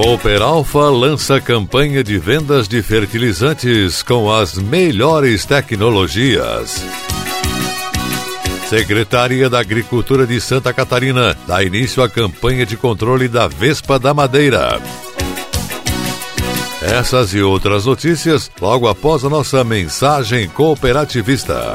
Cooper Alpha lança campanha de vendas de fertilizantes com as melhores tecnologias. Secretaria da Agricultura de Santa Catarina dá início à campanha de controle da Vespa da Madeira. Essas e outras notícias logo após a nossa mensagem cooperativista.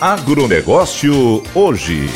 Agronegócio hoje.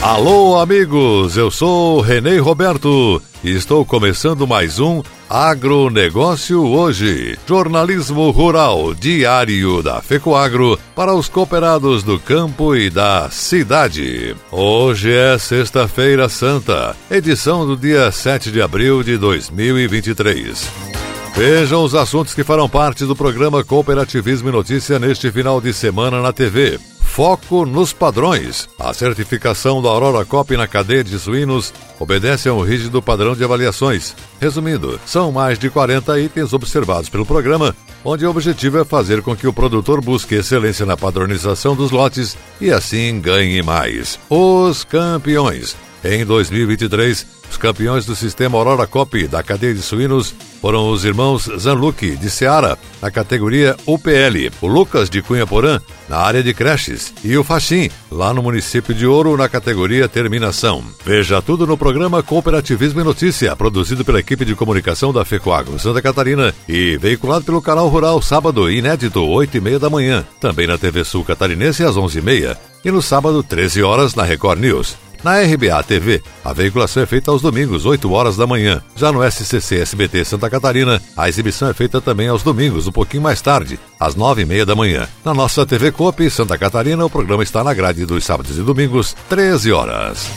Alô, amigos, eu sou Renê Roberto e estou começando mais um Agronegócio Hoje, jornalismo rural diário da FECOAGRO para os cooperados do campo e da cidade. Hoje é Sexta-feira Santa, edição do dia 7 de abril de 2023. Vejam os assuntos que farão parte do programa Cooperativismo e Notícia neste final de semana na TV. Foco nos padrões. A certificação da Aurora Cop na cadeia de suínos obedece a um rígido padrão de avaliações. Resumindo, são mais de 40 itens observados pelo programa, onde o objetivo é fazer com que o produtor busque excelência na padronização dos lotes e assim ganhe mais. Os campeões. Em 2023, os campeões do sistema Aurora Cop da cadeia de suínos foram os irmãos Zanluc, de Seara, na categoria UPL, o Lucas de Cunha Porã, na área de creches, e o Faxim, lá no município de Ouro, na categoria Terminação. Veja tudo no programa Cooperativismo e Notícia, produzido pela equipe de comunicação da FECOAGRO Santa Catarina e veiculado pelo canal Rural sábado, inédito, 8 e meia da manhã, também na TV Sul Catarinense às 11 e meia, e no sábado, 13 horas, na Record News. Na RBA TV, a veiculação é feita aos domingos, 8 horas da manhã. Já no SCC SBT Santa Catarina, a exibição é feita também aos domingos, um pouquinho mais tarde, às 9 e meia da manhã. Na nossa TV Coop Santa Catarina, o programa está na grade dos sábados e domingos, 13 horas.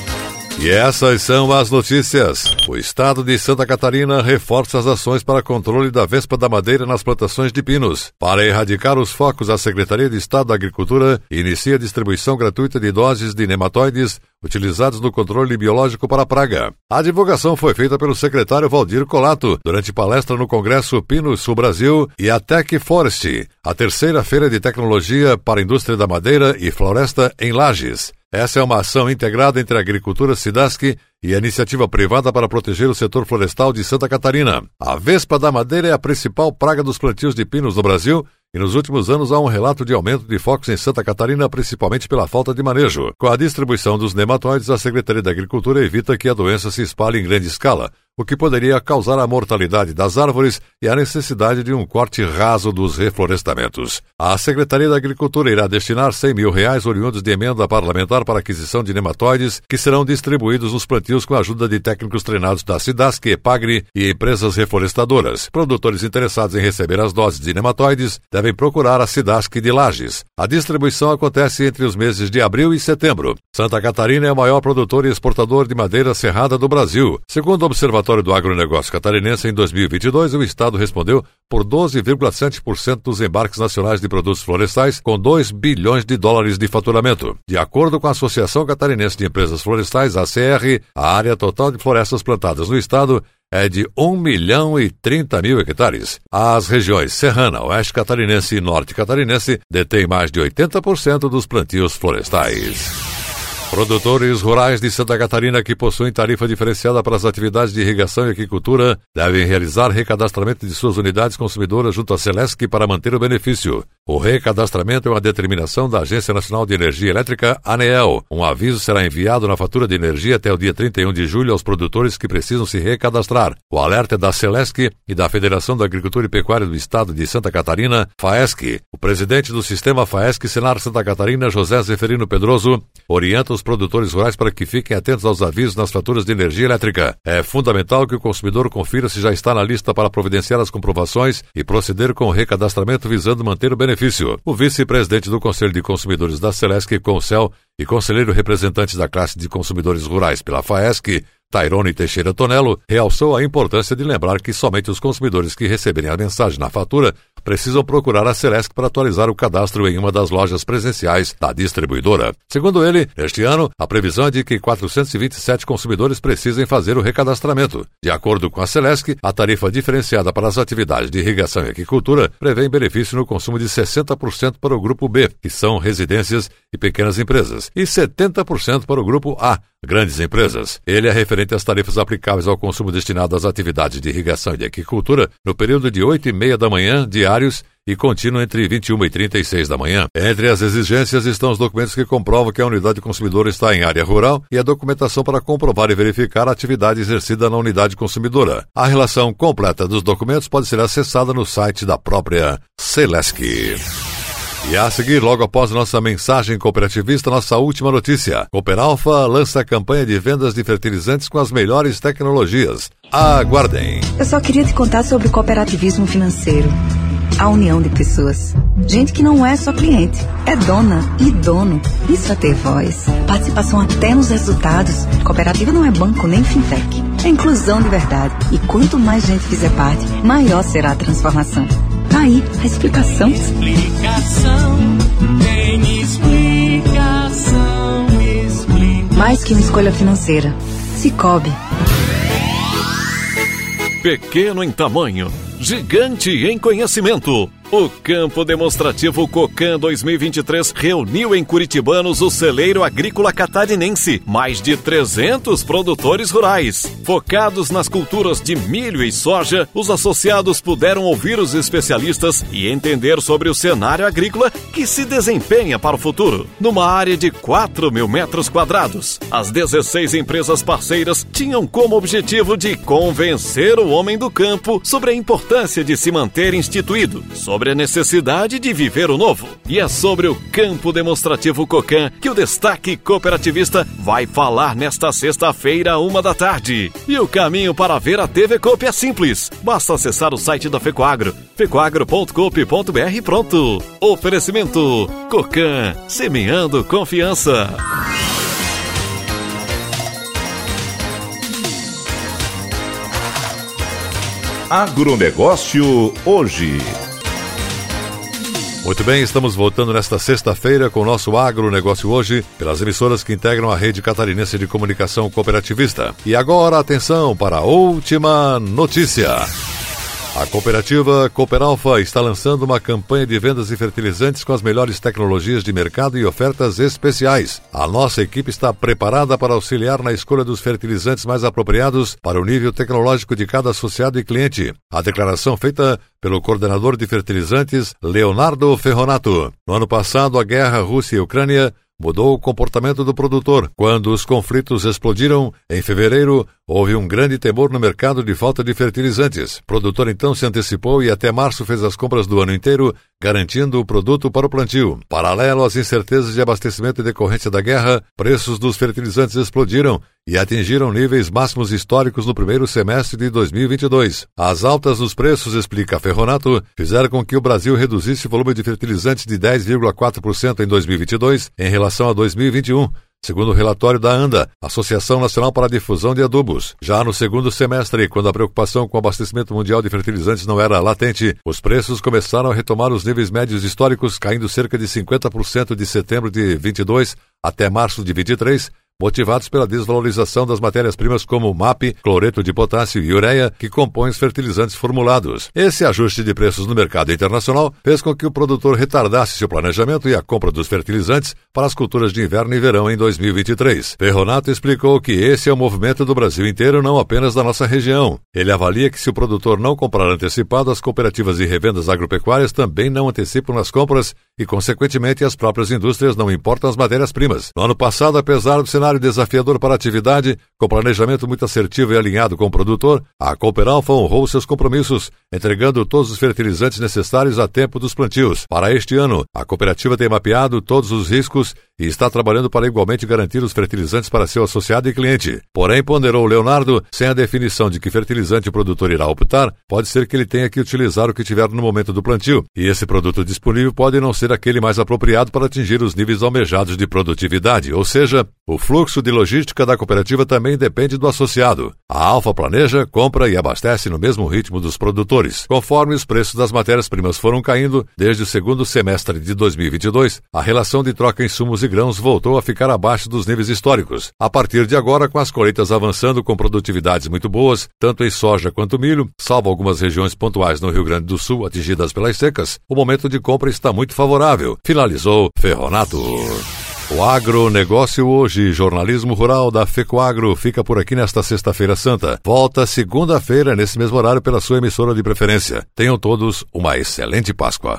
E essas são as notícias. O estado de Santa Catarina reforça as ações para controle da vespa da madeira nas plantações de pinos. Para erradicar os focos, a Secretaria de Estado da Agricultura inicia a distribuição gratuita de doses de nematóides utilizados no controle biológico para a praga. A divulgação foi feita pelo secretário Valdir Colato durante palestra no Congresso Pinos Sul Brasil e a Tech Forest, a terceira feira de tecnologia para a indústria da madeira e floresta em Lages. Essa é uma ação integrada entre a agricultura Sidasc e a iniciativa privada para proteger o setor florestal de Santa Catarina. A vespa da madeira é a principal praga dos plantios de pinos no Brasil e nos últimos anos há um relato de aumento de focos em Santa Catarina, principalmente pela falta de manejo. Com a distribuição dos nematóides, a Secretaria da Agricultura evita que a doença se espalhe em grande escala, o que poderia causar a mortalidade das árvores e a necessidade de um corte raso dos reflorestamentos. A Secretaria da Agricultura irá destinar 100 mil reais oriundos de emenda parlamentar para aquisição de nematóides, que serão distribuídos nos plantios com a ajuda de técnicos treinados da Cidasc, Epagre e empresas reflorestadoras. Produtores interessados em receber as doses de nematóides devem procurar a Cidasc de Lages. A distribuição acontece entre os meses de abril e setembro. Santa Catarina é o maior produtor e exportador de madeira serrada do Brasil. Segundo o Observatório relatório do agronegócio catarinense, em 2022, o Estado respondeu por 12,7% dos embarques nacionais de produtos florestais, com 2 bilhões de dólares de faturamento. De acordo com a Associação Catarinense de Empresas Florestais, ACR, a área total de florestas plantadas no Estado é de 1 milhão e 30 mil hectares. As regiões Serrana, Oeste Catarinense e Norte Catarinense detêm mais de 80% dos plantios florestais. Produtores rurais de Santa Catarina que possuem tarifa diferenciada para as atividades de irrigação e agricultura devem realizar recadastramento de suas unidades consumidoras junto à Celesc para manter o benefício. O recadastramento é uma determinação da Agência Nacional de Energia Elétrica, ANEEL. Um aviso será enviado na fatura de energia até o dia 31 de julho aos produtores que precisam se recadastrar. O alerta é da Celesc e da Federação da Agricultura e Pecuária do Estado de Santa Catarina, FAESC. O presidente do sistema FAESC, Senar Santa Catarina, José Zeferino Pedroso, orienta os produtores rurais para que fiquem atentos aos avisos nas faturas de energia elétrica. É fundamental que o consumidor confira se já está na lista para providenciar as comprovações e proceder com o recadastramento visando manter o benefício. O vice-presidente do Conselho de Consumidores da Celesc, Concel, e conselheiro representante da classe de consumidores rurais pela FAESC, Tairone Teixeira Tonello, realçou a importância de lembrar que somente os consumidores que receberem a mensagem na fatura precisam procurar a Celesc para atualizar o cadastro em uma das lojas presenciais da distribuidora. Segundo ele, este ano, a previsão é de que 427 consumidores precisem fazer o recadastramento. De acordo com a Celesc, a tarifa diferenciada para as atividades de irrigação e agricultura prevê benefício no consumo de 60% para o grupo B, que são residências e pequenas empresas, e 70% para o grupo A, grandes empresas. Ele é referente às tarifas aplicáveis ao consumo destinado às atividades de irrigação e de agricultura no período de 8 e meia da manhã, diários, e contínuo entre 21 e 36 da manhã. Entre as exigências estão os documentos que comprovam que a unidade consumidora está em área rural e a documentação para comprovar e verificar a atividade exercida na unidade consumidora. A relação completa dos documentos pode ser acessada no site da própria Celesc. E a seguir, logo após nossa mensagem cooperativista, nossa última notícia. Cooperalfa lança campanha de vendas de fertilizantes com as melhores tecnologias. Aguardem. Eu só queria te contar sobre o cooperativismo financeiro. A união de pessoas. Gente que não é só cliente, é dona e dono. Isso é ter voz. Participação até nos resultados. Cooperativa não é banco nem fintech. É inclusão de verdade. E quanto mais gente fizer parte, maior será a transformação. Tá aí a explicação. Explicação, tem explicação, explica. Mais que uma escolha financeira. Cicobi. Pequeno em tamanho, gigante em conhecimento. O Campo Demonstrativo Cocan 2023 reuniu em Curitibanos o celeiro agrícola catarinense, mais de 300 produtores rurais. Focados nas culturas de milho e soja, os associados puderam ouvir os especialistas e entender sobre o cenário agrícola que se desempenha para o futuro. Numa área de 4 mil metros quadrados, as 16 empresas parceiras tinham como objetivo de convencer o homem do campo sobre a importância de se manter instituído, sobre a necessidade de viver o novo. E é sobre o campo demonstrativo Cocan que o destaque cooperativista vai falar nesta sexta-feira, uma da tarde. E o caminho para ver a TV Coop é simples. Basta acessar o site da Fecoagro, fecoagro.coop.br pronto. Oferecimento Cocan, semeando confiança. Agronegócio hoje. Muito bem, estamos voltando nesta sexta-feira com o nosso agronegócio hoje, pelas emissoras que integram a rede catarinense de comunicação cooperativista. E agora, atenção para a última notícia. A cooperativa Cooperalfa está lançando uma campanha de vendas de fertilizantes com as melhores tecnologias de mercado e ofertas especiais. A nossa equipe está preparada para auxiliar na escolha dos fertilizantes mais apropriados para o nível tecnológico de cada associado e cliente. A declaração feita pelo coordenador de fertilizantes, Leonardo Ferronato. No ano passado, a guerra Rússia e Ucrânia mudou o comportamento do produtor. Quando os conflitos explodiram, em fevereiro, houve um grande temor no mercado de falta de fertilizantes. O produtor então se antecipou e até março fez as compras do ano inteiro, garantindo o produto para o plantio. Paralelo às incertezas de abastecimento decorrência da guerra, preços dos fertilizantes explodiram e atingiram níveis máximos históricos no primeiro semestre de 2022. As altas nos preços, explica Ferronato, fizeram com que o Brasil reduzisse o volume de fertilizantes de 10,4% em 2022 em relação a 2021 segundo o relatório da ANDA, Associação Nacional para a Difusão de Adubos. Já no segundo semestre, quando a preocupação com o abastecimento mundial de fertilizantes não era latente, os preços começaram a retomar os níveis médios históricos, caindo cerca de 50% de setembro de 22 até março de 23, motivados pela desvalorização das matérias-primas como MAP, cloreto de potássio e ureia, que compõem os fertilizantes formulados. Esse ajuste de preços no mercado internacional fez com que o produtor retardasse seu planejamento e a compra dos fertilizantes para as culturas de inverno e verão em 2023. Ferronato explicou que esse é o movimento do Brasil inteiro, não apenas da nossa região. Ele avalia que se o produtor não comprar antecipado, as cooperativas e revendas agropecuárias também não antecipam as compras e, consequentemente, as próprias indústrias não importam as matérias-primas. No ano passado, apesar do cenário cenário desafiador para a atividade, com planejamento muito assertivo e alinhado com o produtor, a Cooperalfa honrou seus compromissos, entregando todos os fertilizantes necessários a tempo dos plantios. Para este ano, a cooperativa tem mapeado todos os riscos e está trabalhando para igualmente garantir os fertilizantes para seu associado e cliente. Porém, ponderou Leonardo, sem a definição de que fertilizante o produtor irá optar, pode ser que ele tenha que utilizar o que tiver no momento do plantio, e esse produto disponível pode não ser aquele mais apropriado para atingir os níveis almejados de produtividade, ou seja, o fluxo de logística da cooperativa também depende do associado. A Alfa planeja, compra e abastece no mesmo ritmo dos produtores. Conforme os preços das matérias-primas foram caindo desde o segundo semestre de 2022, a relação de troca insumos e grãos voltou a ficar abaixo dos níveis históricos. A partir de agora, com as colheitas avançando com produtividades muito boas, tanto em soja quanto milho, salvo algumas regiões pontuais no Rio Grande do Sul atingidas pelas secas, o momento de compra está muito favorável. Finalizou Ferronato. O agronegócio hoje, jornalismo rural da FECOAGro, fica por aqui nesta sexta-feira santa. Volta segunda-feira, nesse mesmo horário, pela sua emissora de preferência. Tenham todos uma excelente Páscoa.